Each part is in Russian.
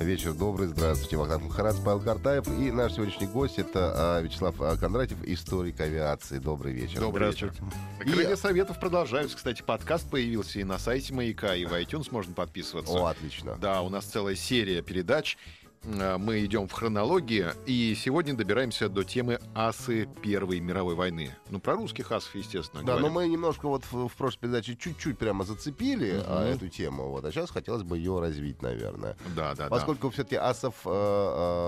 Вечер добрый, здравствуйте. Вахтанг Махарадзе, Павел Картаев. И наш сегодняшний гость это а, Вячеслав а, Кондратьев, историк авиации. Добрый вечер. Добрый вечер. Крылья советов продолжаются. Кстати, подкаст появился и на сайте Маяка, и в iTunes можно подписываться. О, отлично. Да, у нас целая серия передач. Э, Мы идем в хронологии, и сегодня добираемся до темы асы Первой мировой войны. Ну, про русских асов, естественно. Да, но говорим. мы немножко вот в, в прошлой передаче чуть-чуть прямо зацепили а, Мгм. эту тему, вот, а сейчас хотелось бы ее развить, наверное. Да, да, да. Поскольку все-таки асов э,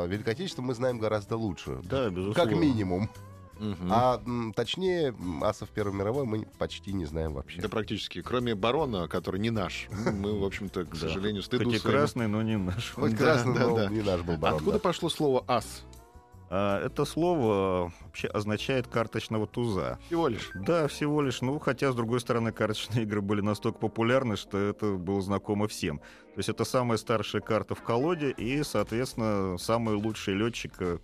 э, Великой Отечественной мы знаем гораздо лучше. Да, безусловно. Как минимум. Мгм. А м, точнее, асов Первой мировой мы почти не знаем вообще. Да практически. Кроме барона, который не наш. Мы, в общем-то, к сожалению, стыду Хоть и своему. красный, но не наш. Хоть красный, да, но да. не наш был барон. Откуда да. пошло слово ас? А, это слово вообще означает карточного туза. Всего лишь. Да, всего лишь. Ну, хотя, с другой стороны, карточные игры были настолько популярны, что это было знакомо всем. То есть это самая старшая карта в колоде и, соответственно, самый лучший летчик э,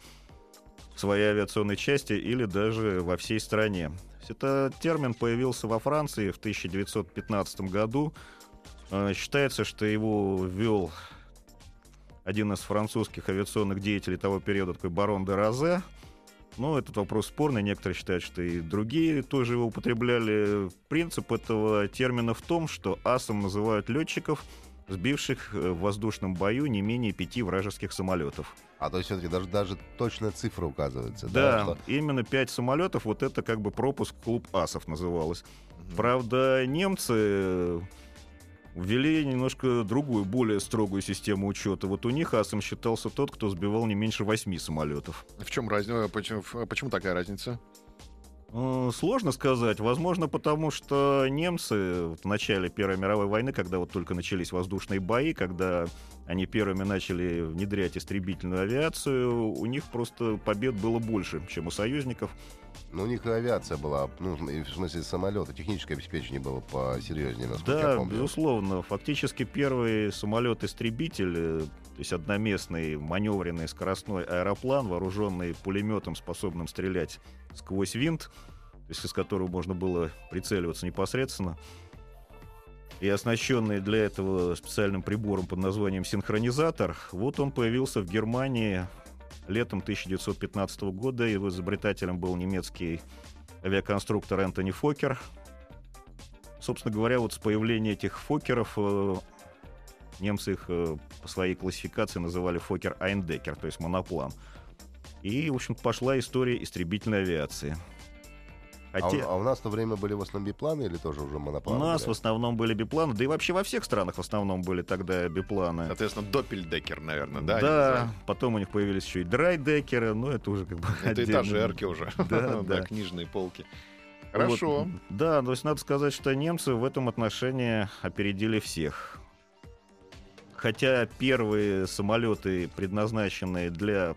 своей авиационной части или даже во всей стране. Этот термин появился во Франции в 1915 году. Э, Считается, что его ввел один из французских авиационных деятелей того периода, такой барон де Розе. Но этот вопрос спорный. Некоторые считают, что и другие тоже его употребляли. Принцип этого термина в том, что асом называют летчиков, сбивших э, в воздушном бою не менее пяти вражеских самолетов. А то есть все-таки даже, даже точная цифра указывается. Да, что- именно пять самолетов, вот это как бы пропуск клуб асов называлось. Правда, немцы э, ввели немножко другую, более строгую систему учета. Вот у них асом считался тот, кто сбивал не меньше восьми самолетов. В чем разница? Почему, почему такая разница? Сложно сказать. Возможно, потому что немцы в начале Первой мировой войны, когда вот только начались воздушные бои, когда они первыми начали внедрять истребительную авиацию, у них просто побед было больше, чем у союзников. Ну, у них и авиация была, ну, в смысле самолета, техническое обеспечение было посерьезнее, насколько я Да, помню. безусловно. Фактически первый самолет-истребитель, э, то есть одноместный маневренный скоростной аэроплан, вооруженный пулеметом, способным стрелять сквозь винт, то есть из которого можно было прицеливаться непосредственно, и оснащенный для этого специальным прибором под названием синхронизатор, вот он появился в Германии летом 1915 года. Его изобретателем был немецкий авиаконструктор Энтони Фокер. Собственно говоря, вот с появления этих Фокеров э, немцы их э, по своей классификации называли Фокер Айндекер, то есть моноплан. И, в общем пошла история истребительной авиации. А, у- Хотя- а у нас в то время были в основном бипланы или тоже уже у монопланы? нас в основном были бипланы, да и вообще во всех странах в основном были тогда бипланы. Соответственно, доппельдекер, наверное, да? Да, потом у них появились еще и драйдекеры, но это уже как бы? Это отдельно. этажерки уже. Да, да. книжные полки. Вот, Хорошо. да, то есть надо сказать, что немцы в этом отношении опередили всех. Хотя первые самолеты, предназначенные для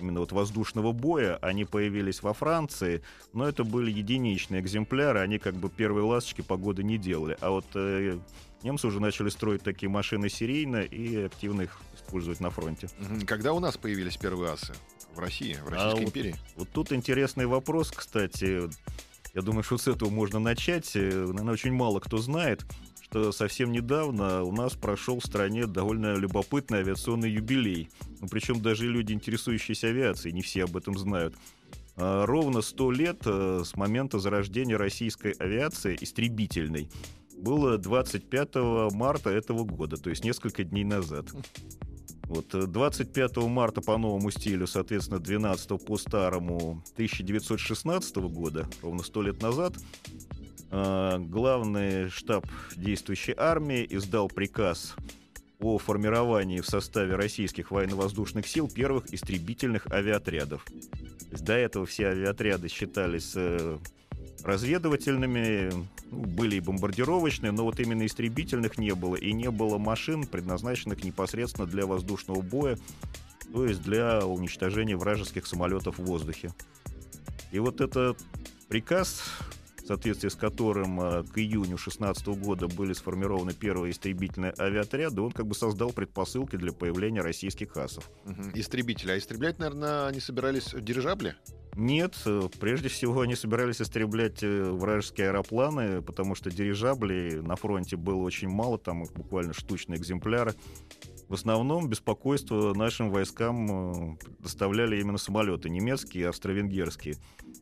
именно вот воздушного боя, они появились во Франции, но это были единичные экземпляры, они как бы первые ласточки погоды не делали. А вот э, немцы уже начали строить такие машины серийно и активно их использовать на фронте. Когда у нас появились первые асы? В России, в А Российской вот- империи? Вот тут интересный вопрос, кстати. Я думаю, что с этого можно начать. Э, Наверное, очень мало кто знает, что совсем недавно у нас прошел в стране довольно любопытный авиационный юбилей. Ну, причем даже люди, интересующиеся авиацией, не все об этом знают. А, Ровно 100 лет э, с момента зарождения российской авиации истребительной было 25 марта этого года, то есть несколько дней назад. Вот э, 25 марта по новому стилю, соответственно, 12 по старому 1916 года, ровно 100 лет назад, э, главный штаб действующей армии издал приказ о формировании в составе российских военно-воздушных сил первых истребительных авиаотрядов. До этого все авиаотряды считались э, разведывательными, ну, были и бомбардировочные, но вот именно истребительных не было, и не было машин, предназначенных непосредственно для воздушного боя то есть для уничтожения вражеских самолетов в воздухе. И вот этот приказ, соответствии с которым э, к июню 16 года были сформированы первые истребительные авиаотряды, он как бы создал предпосылки для появления российских асов. Мгм. Истребители. А истреблять, наверное, они собирались дирижабли? Нет, э, прежде всего они собирались истреблять э, вражеские аэропланы, потому что дирижаблей на фронте было очень мало, там их буквально штучные экземпляры. В основном беспокойство нашим войскам э, доставляли именно самолеты немецкие и австро-венгерские,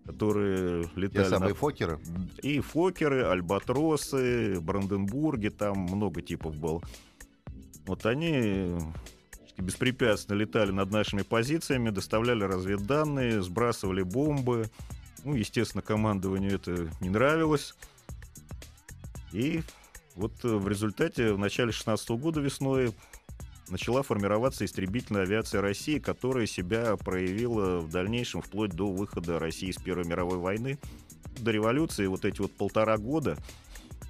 которые Те летали на самые Фокеры. и Фокеры, Альбатросы, Бранденбурги, там много типов было. Вот они э, беспрепятственно летали над нашими позициями, доставляли разведданные, сбрасывали бомбы. Ну, естественно, командованию это не нравилось. И вот э, в результате в начале 16 года весной начала формироваться истребительная авиация России, которая себя проявила в дальнейшем вплоть до выхода России из Первой мировой войны. До революции вот эти вот полтора года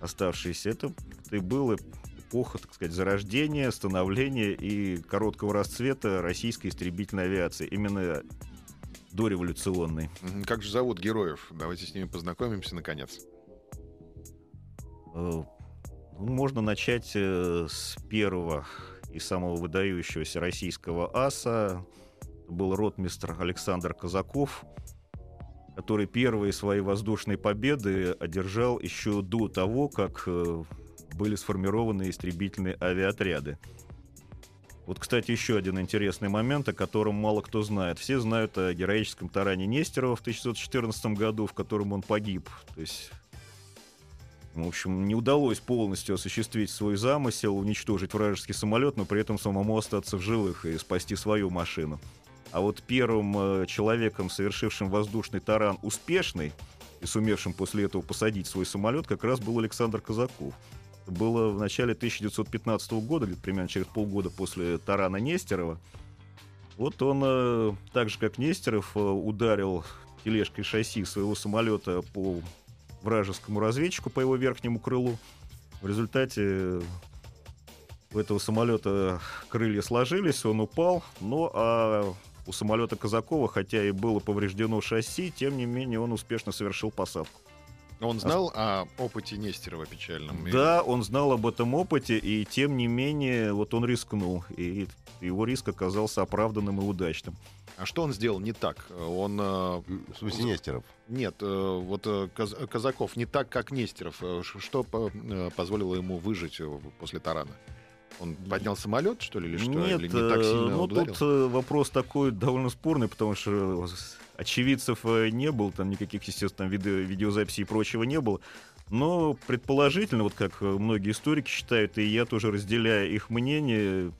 оставшиеся, это, и было эпоха, так сказать, зарождения, становления и короткого расцвета российской истребительной авиации, именно дореволюционной. Как же зовут героев? Давайте с ними познакомимся, наконец. Э, ну, можно начать э, с первого и самого выдающегося российского аса. Был ротмистр Александр Казаков, который первые свои воздушные победы одержал еще до того, как э, были сформированы истребительные авиаотряды. Вот, кстати, еще один интересный момент, о котором мало кто знает. Все знают о героическом таране Нестерова в 1914 году, в котором он погиб. То есть в общем, не удалось полностью осуществить свой замысел, уничтожить вражеский самолет, но при этом самому остаться в живых и спасти свою машину. А вот первым э, человеком, совершившим воздушный таран успешный и сумевшим после этого посадить свой самолет, как раз был Александр Казаков. Было в начале 1915 года, примерно через полгода после тарана Нестерова. Вот он, э, так же как Нестеров, э, ударил тележкой шасси своего самолета по вражескому разведчику по его верхнему крылу. В результате у этого самолета крылья сложились, он упал, но а у самолета Казакова, хотя и было повреждено шасси, тем не менее он успешно совершил посадку. Он знал о опыте Нестерова печальном? И- Да, он знал об этом опыте, и тем не менее вот он рискнул, и его риск оказался оправданным и удачным. А что он сделал не так? Он... э, В смысле Нестеров. Нет, э, вот э, Каз- Казаков не так, как Нестеров. Что по- позволило ему выжить после тарана? Он поднял самолет, что ли, или что? Нет, или не так сильно ну ударил? тут вопрос такой довольно спорный, потому что очевидцев э, не было, там никаких, естественно, там видео, видеозаписей и прочего не было. Но предположительно, вот как э, многие историки считают, и я тоже разделяю их мнение,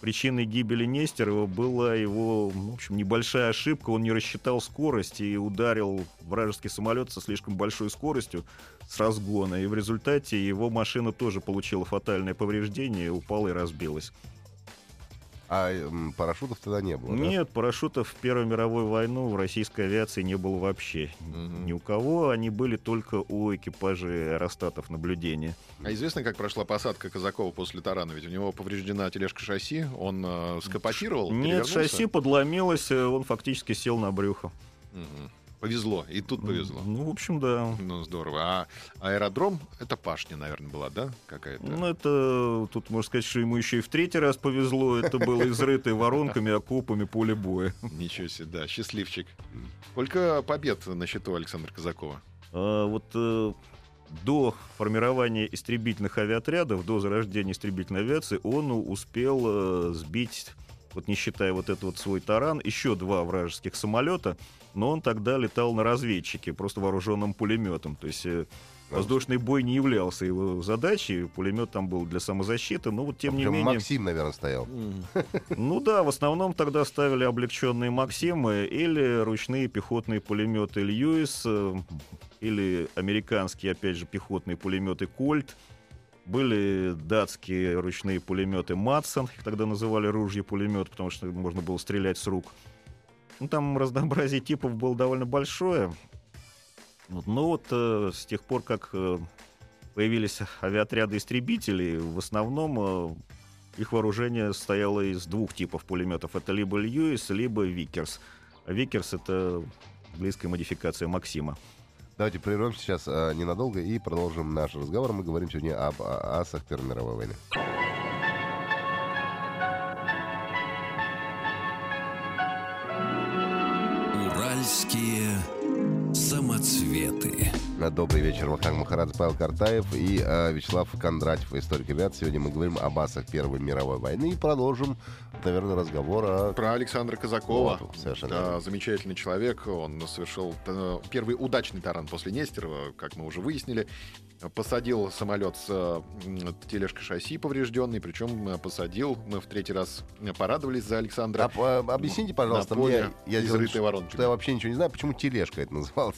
причиной гибели Нестерова была его, ну, в общем, небольшая ошибка. Он не рассчитал скорость и ударил вражеский самолет со слишком большой скоростью с разгона. И в результате его машина тоже получила фатальное повреждение, упала и разбилась. А парашютов тогда не было, да? Нет, парашютов в Первую мировую войну в российской авиации не было вообще. Мгм. Ни у кого. Они были только у экипажей аэростатов наблюдения. А известно, как прошла посадка Казакова после тарана? Ведь у него повреждена тележка шасси, он э, скопотировал, Нет, шасси подломилось, э, он фактически сел на брюхо. Мгм. Повезло, и тут повезло. Ну, в общем, да. Ну, здорово. А аэродром, это пашня, наверное, была, да, какая-то? Ну, это тут можно сказать, что ему еще и в третий раз повезло. Это было изрытое воронками, окопами поле боя. Ничего себе, да, счастливчик. Сколько побед на счету Александра Казакова? А, вот э, до формирования истребительных авиаотрядов, до зарождения истребительной авиации, он успел э, сбить, вот не считая вот этот вот свой таран, еще два вражеских самолета, но он тогда летал на разведчике, просто вооруженным пулеметом. То есть э, воздушный бой не являлся его задачей, пулемет там был для самозащиты, но вот тем А не менее... Максим, наверное, стоял. Ну да, в основном тогда ставили облегченные Максимы или ручные пехотные пулеметы Льюис, э, или американские, опять же, пехотные пулеметы Кольт. Были датские ручные пулеметы Мадсен, их тогда называли ружье пулемет, потому что можно было стрелять с рук. Ну, там разнообразие типов было довольно большое. Вот, Но вот э, с тех пор, как э, появились авиаотряды истребителей, в основном э, их вооружение состояло из двух типов пулеметов. Это либо Льюис, либо Викерс. А Викерс — это близкая модификация Максима. Давайте прервемся сейчас а, ненадолго и продолжим наш разговор. Мы говорим сегодня об а, асах Первой мировой войны. Добрый вечер, Вахтанг Махарадзе, Павел Картаев и э, Вячеслав Кондратьев, историк ребят. Сегодня мы говорим об асах Первой мировой войны и продолжим, наверное, разговор о... Про Александра Казакова. Вот, совершенно Да, замечательный человек. Он совершил э, первый удачный таран после Нестерова, как мы уже выяснили. Посадил самолет с тележкой шасси поврежденной, причем э, посадил, мы в третий раз э, порадовались за Александра. А, по- объясните, пожалуйста, мне, я изрытой воронками. что я вообще ничего не знаю, почему тележка это называлась?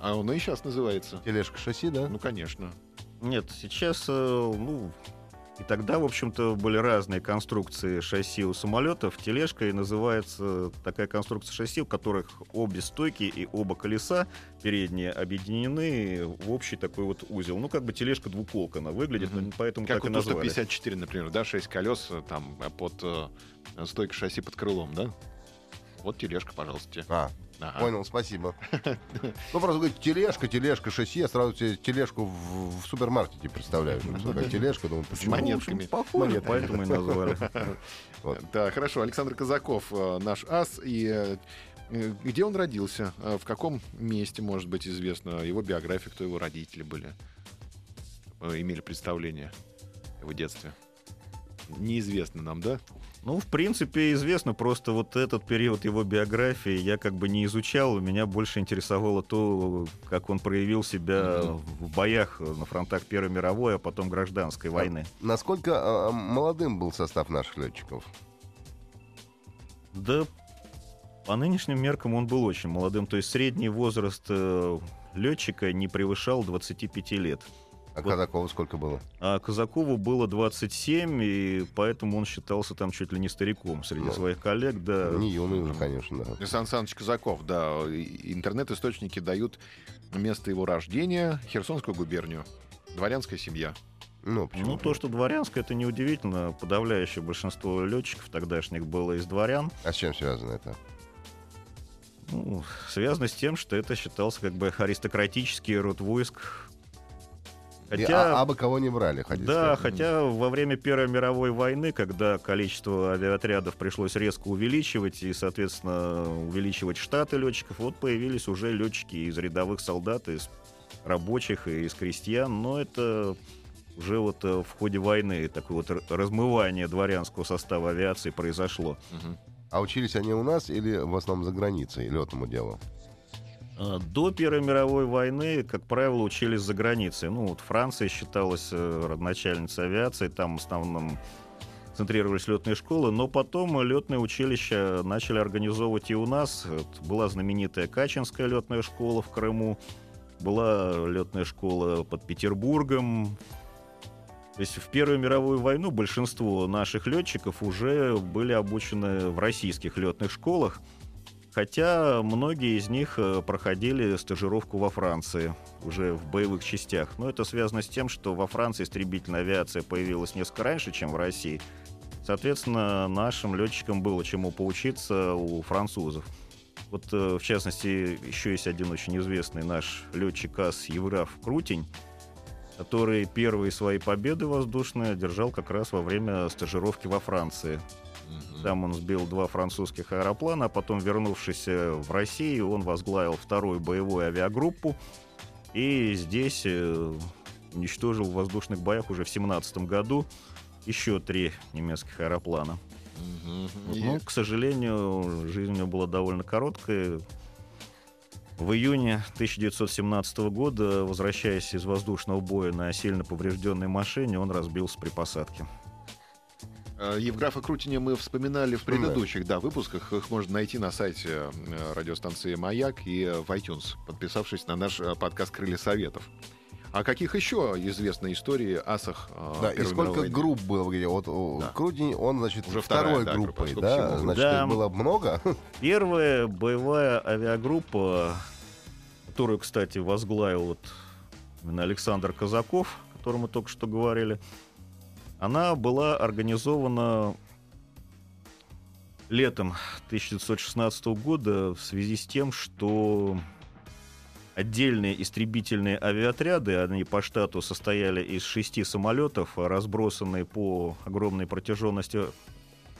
А он и сейчас называется. Тележка шасси, да? Ну, конечно. Нет, сейчас, э, ну, и тогда, в общем-то, были разные конструкции шасси у самолетов. Тележкой называется такая конструкция шасси, у которых обе стойки и оба колеса передние объединены в общий такой вот узел. Ну, как бы тележка двуколка она выглядит, ну, поэтому Как так у и назвали. Ту-154, например, да, 6 колес э, там э, под э, стойкой шасси под крылом, да? Вот тележка, пожалуйста. А, Ага. понял, спасибо. Ну, просто говорить, тележка, тележка, шасси, я сразу себе тележку в, в супермаркете представляю. Такая тележка, думаю, почему? монетками. Ну, Похоже, поэтому и назвали. Вот. Да, хорошо. Александр Казаков, э, наш ас. И э, э, где он родился? В каком месте, может быть, известно его биография, кто его родители были? Имели представление его детстве? Неизвестно нам, да? Ну, в принципе, известно, просто вот этот период его биографии я как бы не изучал, меня больше интересовало то, как он проявил себя в боях на фронтах Первой мировой, а потом гражданской войны. Насколько а, молодым был состав наших летчиков? Да, по нынешним меркам он был очень молодым, то есть средний возраст э, летчика не превышал 25 лет. А Вот. Казакову сколько было? А Казакову было 27, и поэтому он считался там чуть ли не стариком среди Ну, своих коллег, да. Не юный уже, конечно, да. Сан Саныч Казаков, да. Интернет-источники дают место его рождения, Херсонскую губернию. Дворянская семья. Ну, почему? Ну, то, что дворянское, это неудивительно. Подавляющее большинство летчиков тогдашних было из дворян. А с чем связано это? Ну, связано с тем, что это считался как бы аристократический род войск. И Хотя, а, абы кого не брали, хотите да, сказать? хотя во время Первой мировой войны, когда количество авиаотрядов пришлось резко увеличивать и, соответственно, увеличивать штаты летчиков, вот появились уже летчики из рядовых солдат, из рабочих и из крестьян, но это уже вот э, в ходе войны такое вот размывание дворянского состава авиации произошло. Мгм. А учились они у нас или в основном за границей летному делу? А, До Первой мировой войны, как правило, учились за границей. Ну, вот Франция считалась э, родоначальницей авиации, там в основном центрировались летные школы, но потом летные училища начали организовывать и у нас. Была знаменитая Качинская летная школа в Крыму, была летная школа под Петербургом. То есть в Первую мировую войну большинство наших летчиков уже были обучены в российских летных школах. Хотя многие из них э, проходили стажировку во Франции, уже в боевых частях. Но это связано с тем, что во Франции истребительная авиация появилась несколько раньше, чем в России. Соответственно, нашим летчикам было чему поучиться у французов. Вот, э, в частности, еще есть один очень известный наш летчик АС Евграф Крутень, который первые свои победы воздушные одержал как раз во время стажировки во Франции. Там он сбил два французских аэроплана, а потом, вернувшись э, в Россию, он возглавил вторую боевую авиагруппу. И здесь э, уничтожил в воздушных боях уже в 17 году еще три немецких аэроплана. И- Ну, к сожалению, жизнь у него была довольно короткая. В июне 1917 года, возвращаясь из воздушного боя на сильно поврежденной машине, он разбился при посадке. Э, Евграфа Крутиня мы вспоминали в предыдущих да, выпусках. Их можно найти на сайте э, радиостанции «Маяк» и э, в iTunes, подписавшись на наш э, подкаст «Крылья Советов». А каких еще известны истории асах э, Да, и сколько мировой войны? групп было? где? Вот Да. Крутень, он, значит, Уже второй вторая, да, группой, группа, да? всего? Значит, Да. их было много? Первая боевая авиагруппа, которую, кстати, возглавил вот именно Александр Казаков, о котором мы только что говорили, Она была организована летом 1916 года в связи с тем, что отдельные истребительные авиаотряды, они по штату состояли из шести самолетов, разбросанные по огромной протяженности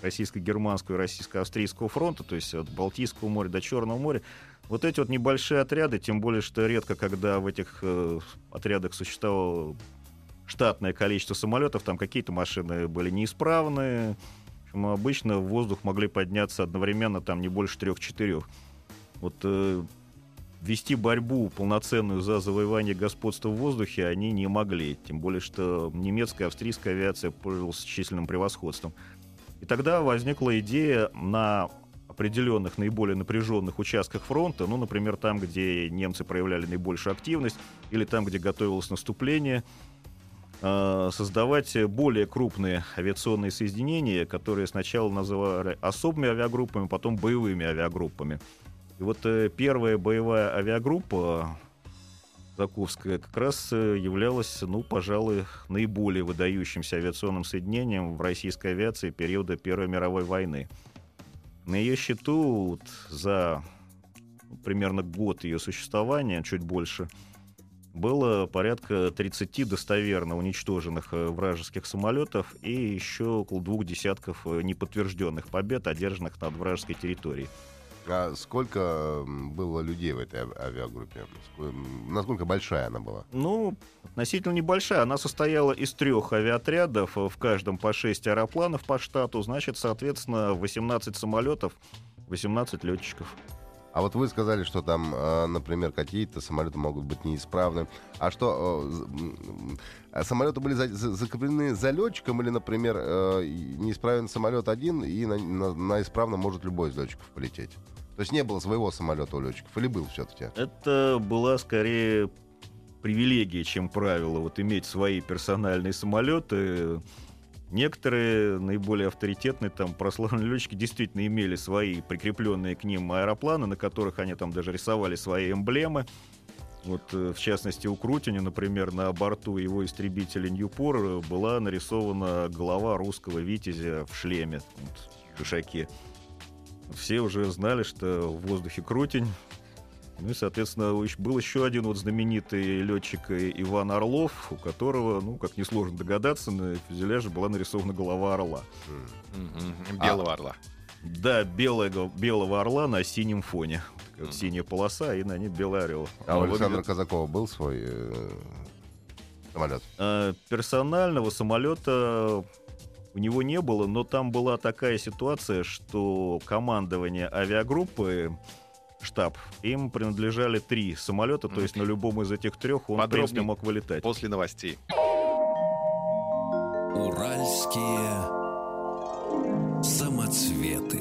российско-германского и российско-австрийского фронта, то есть от Балтийского моря до Черного моря. Вот эти вот небольшие отряды, тем более, что редко, когда в этих э, отрядах существовало штатное количество самолетов, там какие-то машины были неисправны, но обычно в воздух могли подняться одновременно там не больше трех-четырех. Вот э, вести борьбу полноценную за завоевание господства в воздухе они не могли. Тем более, что немецкая австрийская авиация пользовалась численным превосходством. И тогда возникла идея на определенных наиболее напряженных участках фронта, ну, например, там, где немцы проявляли наибольшую активность, или там, где готовилось наступление, создавать более крупные авиационные соединения, которые сначала называли особыми авиагруппами, потом боевыми авиагруппами. И вот э, первая боевая авиагруппа Заковская как раз э, являлась, ну, пожалуй, наиболее выдающимся авиационным соединением в российской авиации периода Первой мировой войны. На ее счету вот, за примерно год ее существования, чуть больше, было порядка 30 достоверно уничтоженных э, вражеских самолетов и еще около двух десятков э, неподтвержденных побед, одержанных над вражеской территорией. А сколько было людей в этой авиагруппе? Насколько большая она была? Ну, относительно небольшая. Она состояла из трех авиаотрядов, в каждом по 6 аэропланов по штату. Значит, соответственно, 18 самолетов, 18 летчиков. А вот вы сказали, что там, а, например, какие-то самолеты могут быть неисправны. А что, а самолеты были закреплены за летчиком или, например, э, неисправен самолет один, и на, на, на исправно может любой из летчиков полететь? То есть не было своего самолета у летчиков, или был все-таки? Это была скорее привилегия, чем правило, вот иметь свои персональные самолеты. Некоторые наиболее авторитетные там прославленные летчики действительно имели свои прикрепленные к ним аэропланы, на которых они там даже рисовали свои эмблемы. Вот, э, в частности, у Крутини, например, на борту его истребителя Ньюпор была нарисована голова русского витязя в шлеме, вот, в пешаке все уже знали, что в воздухе крутень. Ну и, соответственно, был еще один вот знаменитый летчик Иван Орлов, у которого, ну, как несложно догадаться, на фюзеляже была нарисована голова орла. Белого а, орла. Да, белого, белого орла на синем фоне. Вот синяя полоса, и на ней белый орел. А у Александра выглядит... Казакова был свой э, самолет? А, персонального самолета у него не было, но там была такая ситуация, что командование авиагруппы штаб. Им принадлежали три самолета, то есть на любом из этих трех он, в принципе, мог вылетать. После новостей. Уральские самоцветы.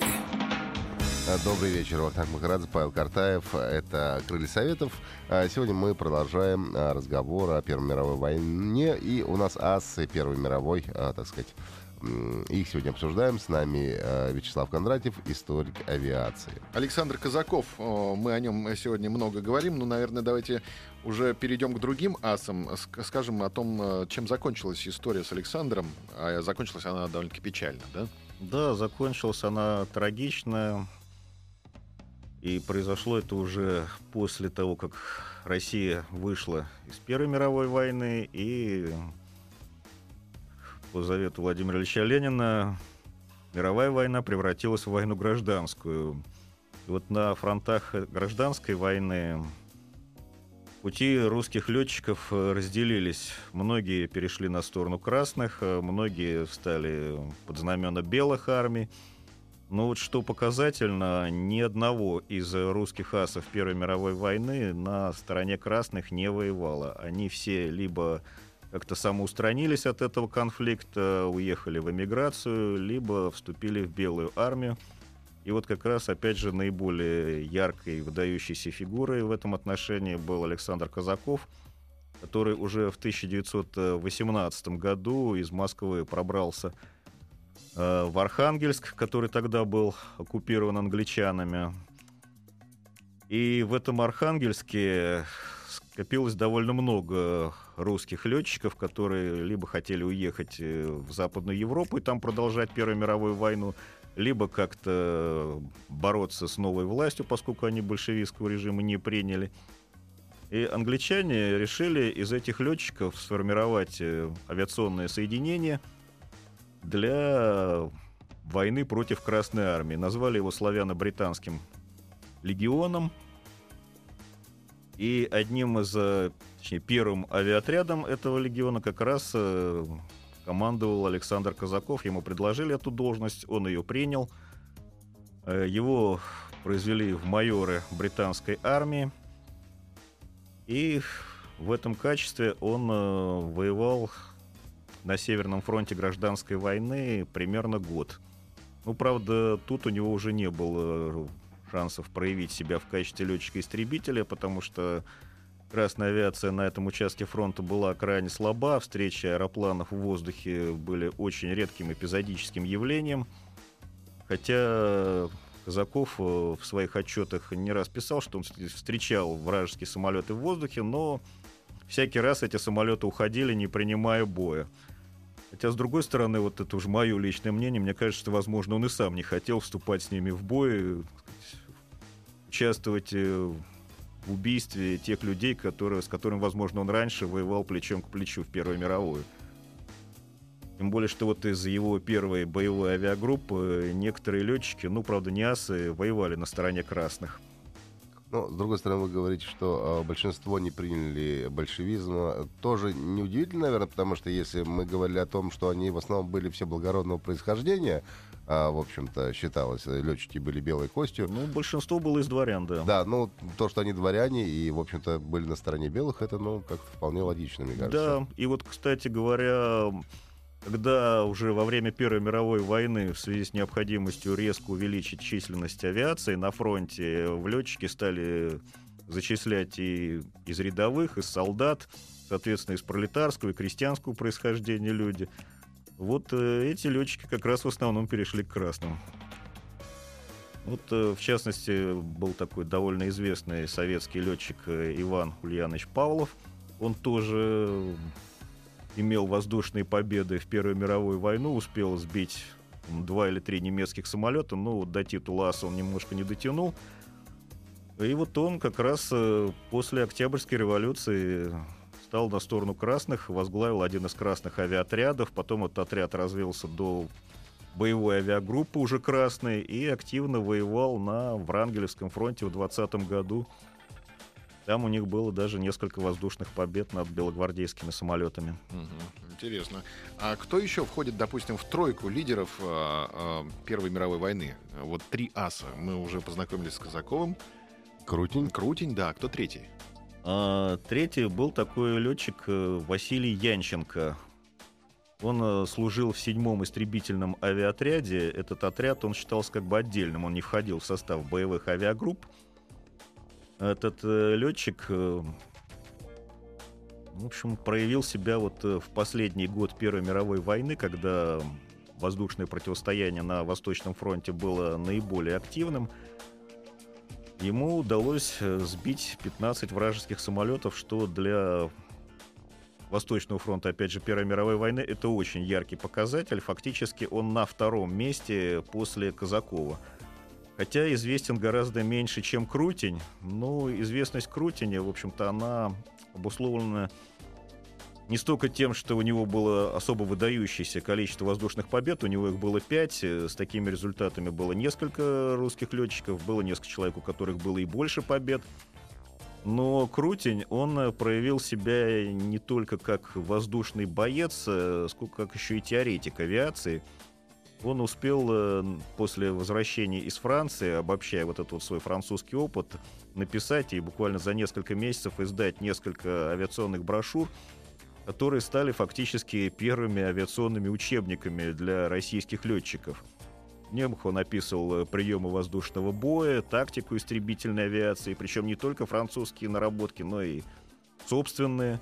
Добрый вечер, Вахтанг Махарадзе, Павел Картаев. Это «Крылья Советов». А сегодня мы продолжаем а, разговор о Первой мировой войне. И у нас ас Первой мировой, а, так сказать, их сегодня обсуждаем. С нами э, Вячеслав Кондратьев, историк авиации. Александр Казаков, мы о нем сегодня много говорим, но, наверное, давайте уже перейдем к другим асам. Скажем о том, э, чем закончилась история с Александром. А закончилась она довольно-таки печально, да? Да, закончилась она трагично. И произошло это уже после того, как Россия вышла из Первой мировой войны и по завету Владимира Ильича Ленина мировая война превратилась в войну гражданскую. И вот на фронтах гражданской войны пути русских летчиков разделились. Многие перешли на сторону красных, многие встали под знамена белых армий. Но вот что показательно, ни одного из русских асов Первой мировой войны на стороне красных не воевало. Они все либо как-то самоустранились от этого конфликта, уехали в эмиграцию, либо вступили в Белую армию. И вот как раз, опять же, наиболее яркой, выдающейся фигурой в этом отношении был Александр Казаков, который уже в 1918 году из Москвы пробрался э, в Архангельск, который тогда был оккупирован англичанами. И в этом Архангельске скопилось довольно много русских летчиков, которые либо хотели уехать э, в Западную Европу и там продолжать Первую мировую войну, либо как-то бороться с новой властью, поскольку они большевистского режима не приняли. И англичане решили из этих летчиков сформировать э, авиационное соединение для войны против Красной Армии. Назвали его славяно-британским легионом. И одним из, э, точнее, первым авиаотрядом этого легиона как раз э, командовал Александр Казаков. Ему предложили эту должность, он ее принял. Э, его произвели в майоры британской армии. И в этом качестве он воевал на Северном фронте гражданской войны примерно год. Ну, правда, тут у него уже не было шансов проявить себя в качестве летчика-истребителя, потому что Красная авиация на этом участке фронта была крайне слаба, встречи аэропланов в воздухе были очень редким эпизодическим явлением. Хотя Казаков э, в своих отчетах не раз писал, что он встречал вражеские самолеты в воздухе, но всякий раз эти самолеты уходили, не принимая боя. Хотя, с другой стороны, вот это уже мое личное мнение, мне кажется, что, возможно, он и сам не хотел вступать с ними в бой, участвовать э, в убийстве тех людей, которые, с которыми, возможно, он раньше воевал плечом к плечу в Первую мировую. Тем более, что вот из его первой боевой авиагруппы некоторые летчики, ну, правда, не асы, воевали на стороне красных. Ну, с другой стороны, вы говорите, что э, большинство не приняли большевизм. Тоже неудивительно, наверное, потому что если мы говорили о том, что они в основном были все благородного происхождения, а, в общем-то, считалось, летчики были белой костью. Ну, большинство было из дворян, да. Да, ну, то, что они дворяне и, в общем-то, были на стороне белых, это, ну, как-то вполне логично, мне кажется. Да, и вот, кстати говоря, когда уже во время Первой мировой войны в связи с необходимостью резко увеличить численность авиации на фронте, в летчики стали зачислять и из рядовых, из солдат, соответственно, из пролетарского и крестьянского происхождения люди – вот э, эти летчики как раз в основном перешли к красным. Вот, э, в частности, был такой довольно известный советский летчик э, Иван Ульянович Павлов. Он тоже имел воздушные победы в Первую мировую войну, успел сбить два или три немецких самолета, но до титула аса он немножко не дотянул. И вот он как раз после Октябрьской революции стал на сторону красных, возглавил один из красных авиаотрядов, потом этот отряд развился до боевой авиагруппы уже красной и активно воевал на Врангелевском фронте в 20 году. Там у них было даже несколько воздушных побед над белогвардейскими самолетами. Угу, интересно. А кто еще входит, допустим, в тройку лидеров э, э, Первой мировой войны? Вот три аса. Мы уже познакомились с Казаковым. Крутень. Крутень, да. Кто третий? А, третий был такой летчик э, Василий Янченко. Он э, служил в седьмом истребительном авиаотряде. Этот отряд, он считался как бы отдельным, он не входил в состав боевых авиагрупп. Этот э, летчик, в общем, проявил себя вот в последний год Первой мировой войны, когда воздушное противостояние на Восточном фронте было наиболее активным – Ему удалось э, сбить 15 вражеских самолетов, что для Восточного фронта, опять же, Первой мировой войны, это очень яркий показатель. Фактически он на втором месте после Казакова. Хотя известен гораздо меньше, чем Крутень. Но известность Крутиня, в общем-то, она обусловлена не столько тем, что у него было особо выдающееся количество воздушных побед, у него их было пять, э, с такими результатами было несколько русских летчиков, было несколько человек, у которых было и больше побед. Но Крутень, он э, проявил себя не только как воздушный боец, э, сколько как еще и теоретик авиации. Он успел после возвращения из Франции, обобщая вот этот вот свой французский опыт, написать и буквально за несколько месяцев издать несколько авиационных брошюр, которые стали фактически первыми авиационными учебниками для российских летчиков. В нем он описывал э, приемы воздушного боя, тактику истребительной авиации, причем не только французские наработки, но и собственные.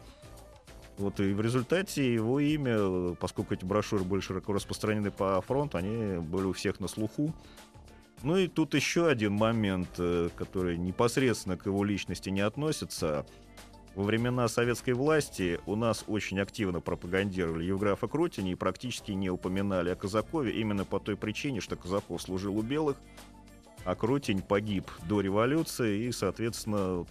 Вот и в результате его имя, поскольку эти брошюры были широко распространены по фронту, они были у всех на слуху. Ну и тут еще один момент, э, который непосредственно к его личности не относится. Во времена советской власти у нас очень активно пропагандировали Евграфа Крутини и практически не упоминали о Казакове именно по той причине, что Казаков служил у белых, а Крутень погиб до революции и, соответственно, вот,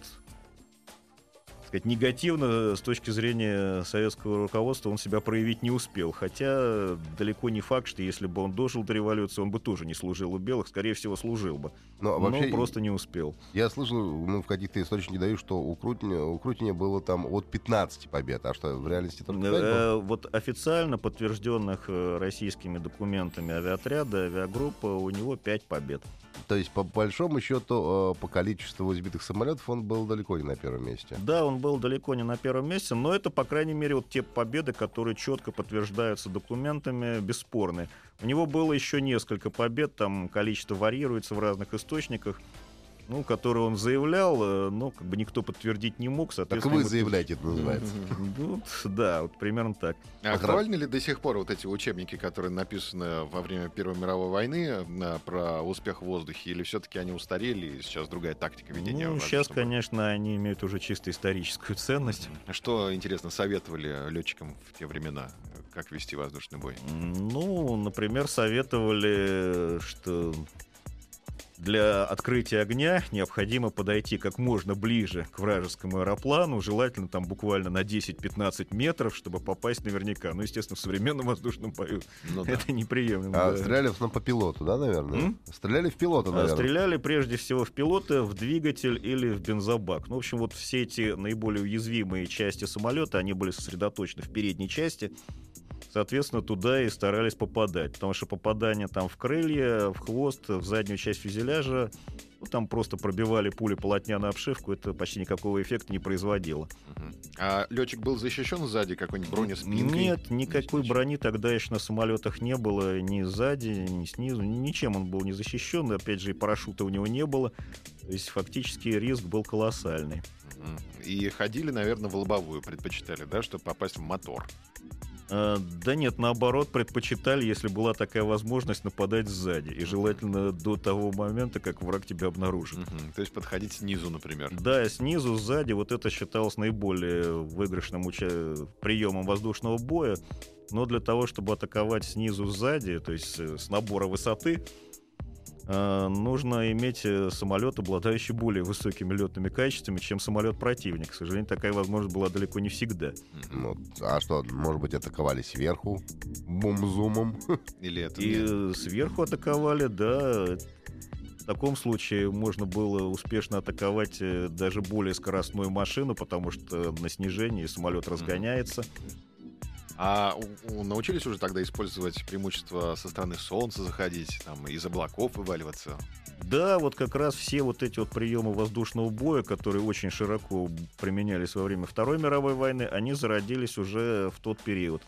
сказать, негативно с точки зрения советского руководства он себя проявить не успел. Хотя далеко не факт, что если бы он дожил до революции, он бы тоже не служил у белых, скорее всего, служил бы. Но, вообще, но просто не успел. Я слышал, ну, в каких-то источниках даю, что у Крутиня, у Крутиня было там от 15 побед, а что в реальности только 5 было? Э, Вот официально подтвержденных э, российскими документами авиаотряда, авиагруппа, у него 5 побед. То есть, по большому счету, э, по количеству сбитых самолетов он был далеко не на первом месте. Да, он был далеко не на первом месте, но это, по крайней мере, вот те победы, которые четко подтверждаются документами, бесспорны. У него было еще несколько побед, там количество варьируется в разных источниках, ну, которые он заявлял, э, но как бы никто подтвердить не мог, Так вы заявляете, это называется. Ну, да, вот примерно так. А Актуальны ли до сих пор вот эти учебники, которые написаны во время Первой мировой войны э, про успех в воздухе, или все-таки они устарели, и сейчас другая тактика ведения? Ну, сейчас, конечно, они имеют уже чисто историческую ценность. Что, интересно, советовали летчикам в те времена, как вести воздушный бой? Ну, например, советовали, что для открытия огня необходимо подойти как можно ближе к вражескому аэроплану, желательно там буквально на 10-15 метров, чтобы попасть наверняка. Ну, естественно, в современном воздушном бою Ну, да. это неприемлемо. А да. стреляли в по пилоту, да, наверное? М? Стреляли в пилота, А, наверное. Стреляли прежде всего в пилота, в двигатель или в бензобак. Ну, в общем, вот все эти наиболее уязвимые части самолета, они были сосредоточены в передней части. Соответственно, туда и старались попадать. Потому что попадание там в крылья, в хвост, в заднюю часть фюзеляжа, ну, там просто пробивали пули полотняную обшивку, это почти никакого эффекта не производило. А летчик был защищен сзади какой-нибудь бронеспинкой? Нет, никакой брони тогда еще на самолетах не было ни сзади, ни снизу, ничем он был не защищен. Опять же, и парашюта у него не было. То есть фактически риск был колоссальный. И ходили, наверное, в лобовую, предпочитали, да, чтобы попасть в мотор. А, да нет, наоборот, предпочитали, если была такая возможность, нападать сзади. И желательно до того момента, как враг тебя обнаружит. То есть подходить снизу, например. Да, снизу, сзади, вот это считалось наиболее выигрышным уча- приемом воздушного боя. Но для того, чтобы атаковать снизу, сзади, то есть э, с набора высоты, нужно иметь э, самолет, обладающий более высокими летными качествами, чем самолет противника. К сожалению, такая возможность была далеко не всегда. Ну, а что, может быть, атаковали сверху? Бум-зумом? Или это И не- э, сверху атаковали, да. В таком случае можно было успешно атаковать э, даже более скоростную машину, потому что на снижении самолет разгоняется. А научились уже тогда использовать преимущество со стороны солнца заходить, там, из облаков вываливаться? Да, вот как раз все вот эти вот приемы воздушного боя, которые очень широко применялись во время Второй мировой войны, они зародились уже в тот период.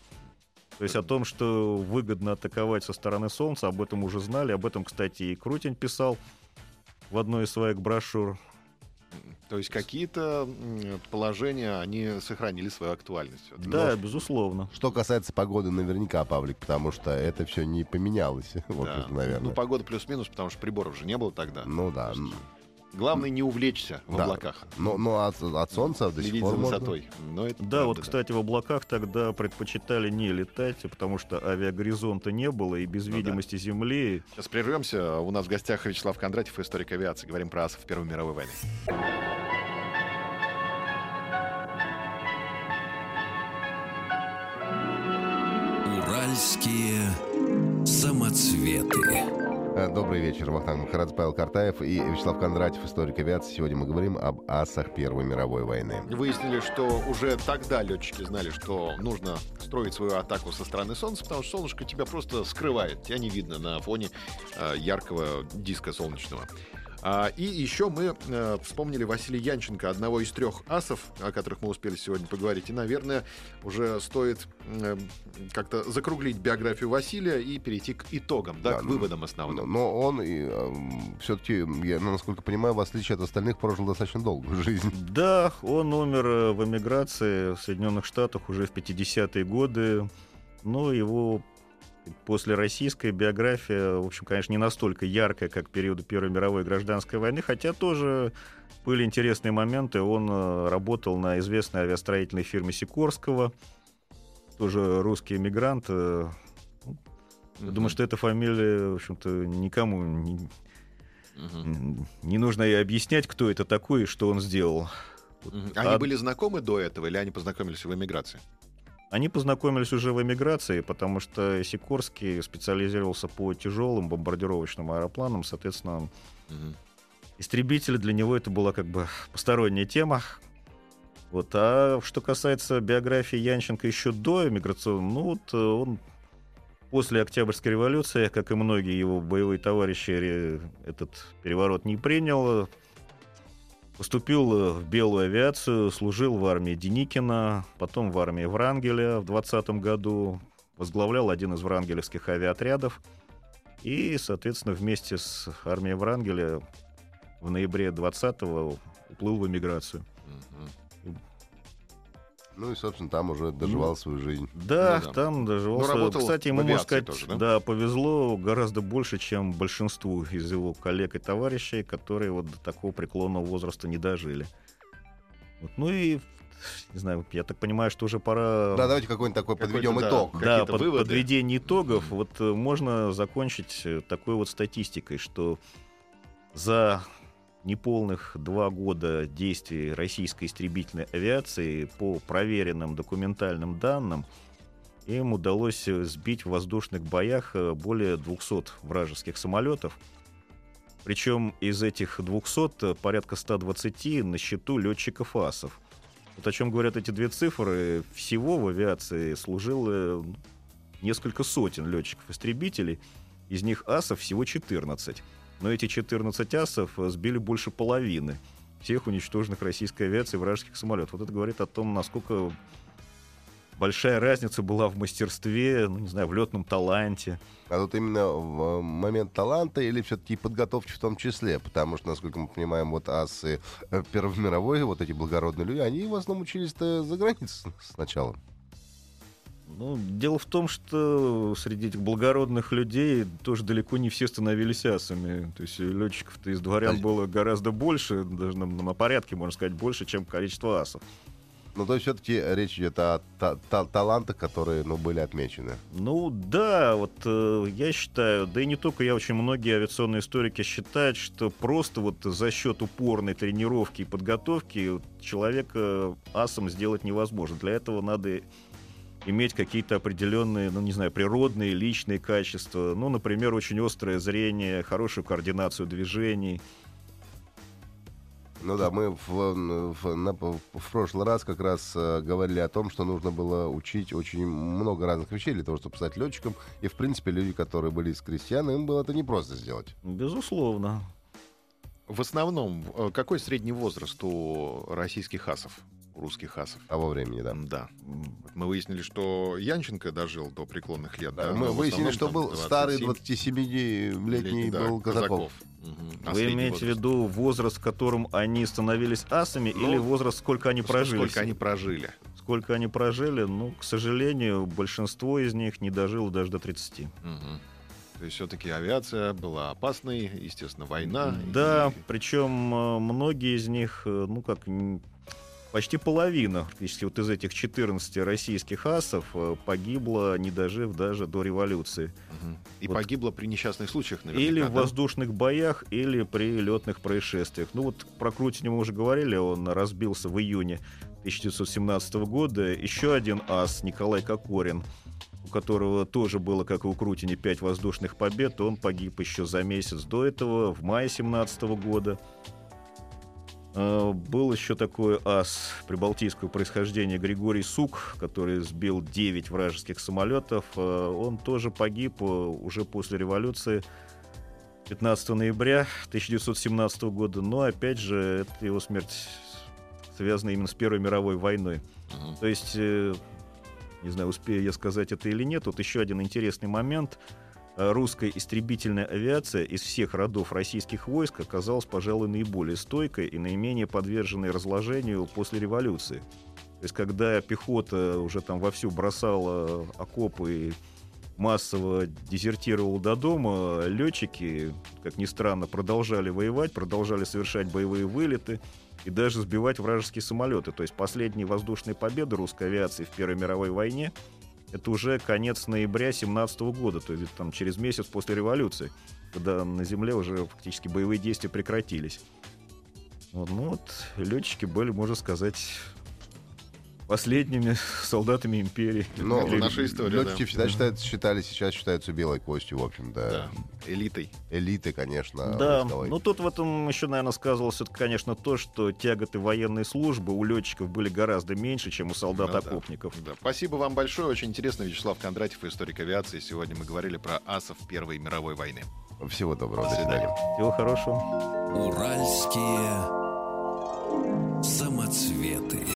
То есть о том, что выгодно атаковать со стороны Солнца, об этом уже знали. Об этом, кстати, и Крутень писал в одной из своих брошюр. То есть какие-то положения, они сохранили свою актуальность. Да, безусловно. Что касается погоды, наверняка, Павлик, потому что это все не поменялось, в Да. общем-то, наверное. Ну, погода плюс-минус, потому что приборов же не было тогда. Ну да. То есть Главное не увлечься в Да. облаках. Но, но от, от солнца до сих пор за можно. высотой. Но это Да, правда, вот, кстати, в облаках тогда предпочитали не летать, потому что авиагоризонта не было, и без Ну да. видимости Земли Сейчас прервемся. У нас в гостях Вячеслав Кондратьев, историк авиации. Говорим про асов Первой мировой войны. Уральские самоцветы. Э, Добрый вечер, Вахтанг Махарадзе, Павел Картаев и Вячеслав Кондратьев, историк авиации. Сегодня мы говорим об асах Первой мировой войны. Выяснили, что уже тогда летчики знали, что нужно строить свою атаку со стороны Солнца, потому что солнышко тебя просто скрывает. Тебя не видно на фоне э, яркого диска солнечного. А, и еще мы э, вспомнили Василия Янченко, одного из трех асов, о которых мы успели сегодня поговорить. И, наверное, уже стоит э, как-то закруглить биографию Василия и перейти к итогам, да, Да, к ну, выводам основным. Но он, все-таки, я, ну, насколько понимаю, в отличие от остальных, прожил достаточно долгую жизнь. Да, он умер э, в эмиграции в Соединенных Штатах уже в 50-е годы. Но его После российской биография, в общем, конечно, не настолько яркая, как периода Первой мировой гражданской войны, хотя тоже были интересные моменты. Он э, работал на известной авиастроительной фирме Сикорского, тоже русский эмигрант. э, Я думаю, что эта фамилия, в общем-то, никому не, не нужно и объяснять, кто это такой и что он сделал. Они А- были знакомы до этого или они познакомились в эмиграции? Они познакомились уже в эмиграции, потому что Сикорский специализировался по тяжелым бомбардировочным аэропланам, соответственно, Мгм. истребители для него это была как бы посторонняя тема. Вот. А что касается биографии Янченко еще до эмиграционной, ну вот э, он после Октябрьской революции, как и многие его боевые товарищи, этот переворот не принял. Поступил э, в белую авиацию, служил в армии Деникина, потом в армии Врангеля в 20 году, возглавлял один из врангелевских авиаотрядов. И, соответственно, вместе с армией Врангеля в ноябре 20-го уплыл в эмиграцию. Мгм. Ну и, собственно, там уже доживал свою жизнь. Да, Ну да. там доживался. Ну, работал Кстати, ему, можно сказать, тоже, да? да? повезло гораздо больше, чем большинству из его коллег и товарищей, которые вот до такого преклонного возраста не дожили. Вот. Ну и, не знаю, я так понимаю, что уже пора... Да, давайте какой-нибудь такой Какой-то, подведем да. итог. Да, под выводы. подведение итогов. Вот э, можно закончить э, такой вот статистикой, что за неполных два года действий российской истребительной авиации по проверенным документальным данным им удалось э, сбить в воздушных боях э, более 200 вражеских самолетов. Причем из этих 200 э, порядка 120 на счету летчиков АСов. Вот о чем говорят эти две цифры. Всего в авиации служило ну, несколько сотен летчиков-истребителей. Из них асов всего 14. Но эти 14 асов э, сбили больше половины всех уничтоженных российской авиации вражеских самолетов. Вот это говорит о том, насколько большая разница была в мастерстве, ну, не знаю, в летном таланте. А тут именно в э, момент таланта или все-таки подготовки в том числе? Потому что, насколько мы понимаем, вот асы э, Первой мировой, вот эти благородные люди, они в основном учились-то за границей сначала. Ну, дело в том, что среди этих благородных людей тоже далеко не все становились асами. То есть летчиков-то из дворян было гораздо больше, даже на, на порядке, можно сказать, больше, чем количество асов. Ну, то есть все-таки речь идет о та- та- талантах, которые, ну, были отмечены. Ну да, вот э, я считаю, да и не только я, очень многие авиационные историки считают, что просто вот за счет упорной тренировки и подготовки человека асом сделать невозможно. Для этого надо иметь какие-то определенные, ну не знаю, природные, личные качества. Ну, например, очень острое зрение, хорошую координацию движений. Ну да, мы в, в- на- в прошлый раз как раз э, говорили о том, что нужно было учить очень много разных вещей для того, чтобы стать летчиком. И, в принципе, люди, которые были из крестьян, им было это непросто сделать. Безусловно. В основном, э, какой средний возраст у российских асов, русских асов? Того времени, да. Да. Мы выяснили, что Янченко дожил до преклонных лет. Да, да, мы в выяснили, что был старый 27 27-летний да, был Казаков. Мгм. А Вы имеете в возраст? виду возраст, в котором они становились асами, Ну, или возраст, сколько они прожили? Сколько они прожили? Сколько они прожили, ну, к сожалению, большинство из них не дожило даже до 30. Мгм. То есть все-таки авиация была опасной, естественно, война. Да, и- причем э, многие из них, э, ну как, почти половина, практически вот из этих 14 российских асов э, погибло, не дожив даже до революции. Мгм. И Вот. погибло при несчастных случаях, наверняка, или в да? воздушных боях, или при летных происшествиях. Ну вот про Крутине мы уже говорили, он разбился в июне 1917 года. Еще один ас, Николай Кокорин, у которого тоже было, как и у Крутини, 5 воздушных побед, он погиб еще за месяц до этого, в мае 17 года. Э, Был еще такой ас прибалтийского происхождения Григорий Сук, который сбил 9 вражеских самолетов. Э, Он тоже погиб э, уже после революции 15 ноября 1917 года. Но, опять же, это его смерть связана именно с Первой мировой войной. Мгм. То есть, не знаю, успею я сказать это или нет, вот еще один интересный момент. Русская истребительная авиация из всех родов российских войск оказалась, пожалуй, наиболее стойкой и наименее подверженной разложению после революции. То есть, когда пехота уже там вовсю бросала окопы и массово дезертировал до дома, летчики, как ни странно, продолжали воевать, продолжали совершать боевые вылеты и даже сбивать вражеские самолеты. То есть последние воздушные победы русской авиации в Первой мировой войне это уже конец ноября 17 года, то есть там через месяц после революции, когда на земле уже фактически боевые действия прекратились. Вот, ну вот, летчики были, можно сказать, последними солдатами империи. Но Или наша история, летчики да. всегда считают, считали, сейчас считаются белой костью, в общем-то. Да, элитой. Элиты, конечно. Да, войсковой. ну тут в этом еще, наверное, сказывалось, это, конечно, то, что тяготы военной службы у летчиков были гораздо меньше, чем у Ну да. солдат-окопников. Да. Спасибо вам большое. Очень интересно. Вячеслав Кондратьев, историк авиации. Сегодня мы говорили про асов Первой мировой войны. Всего доброго. До свидания. Всего хорошего. Уральские самоцветы.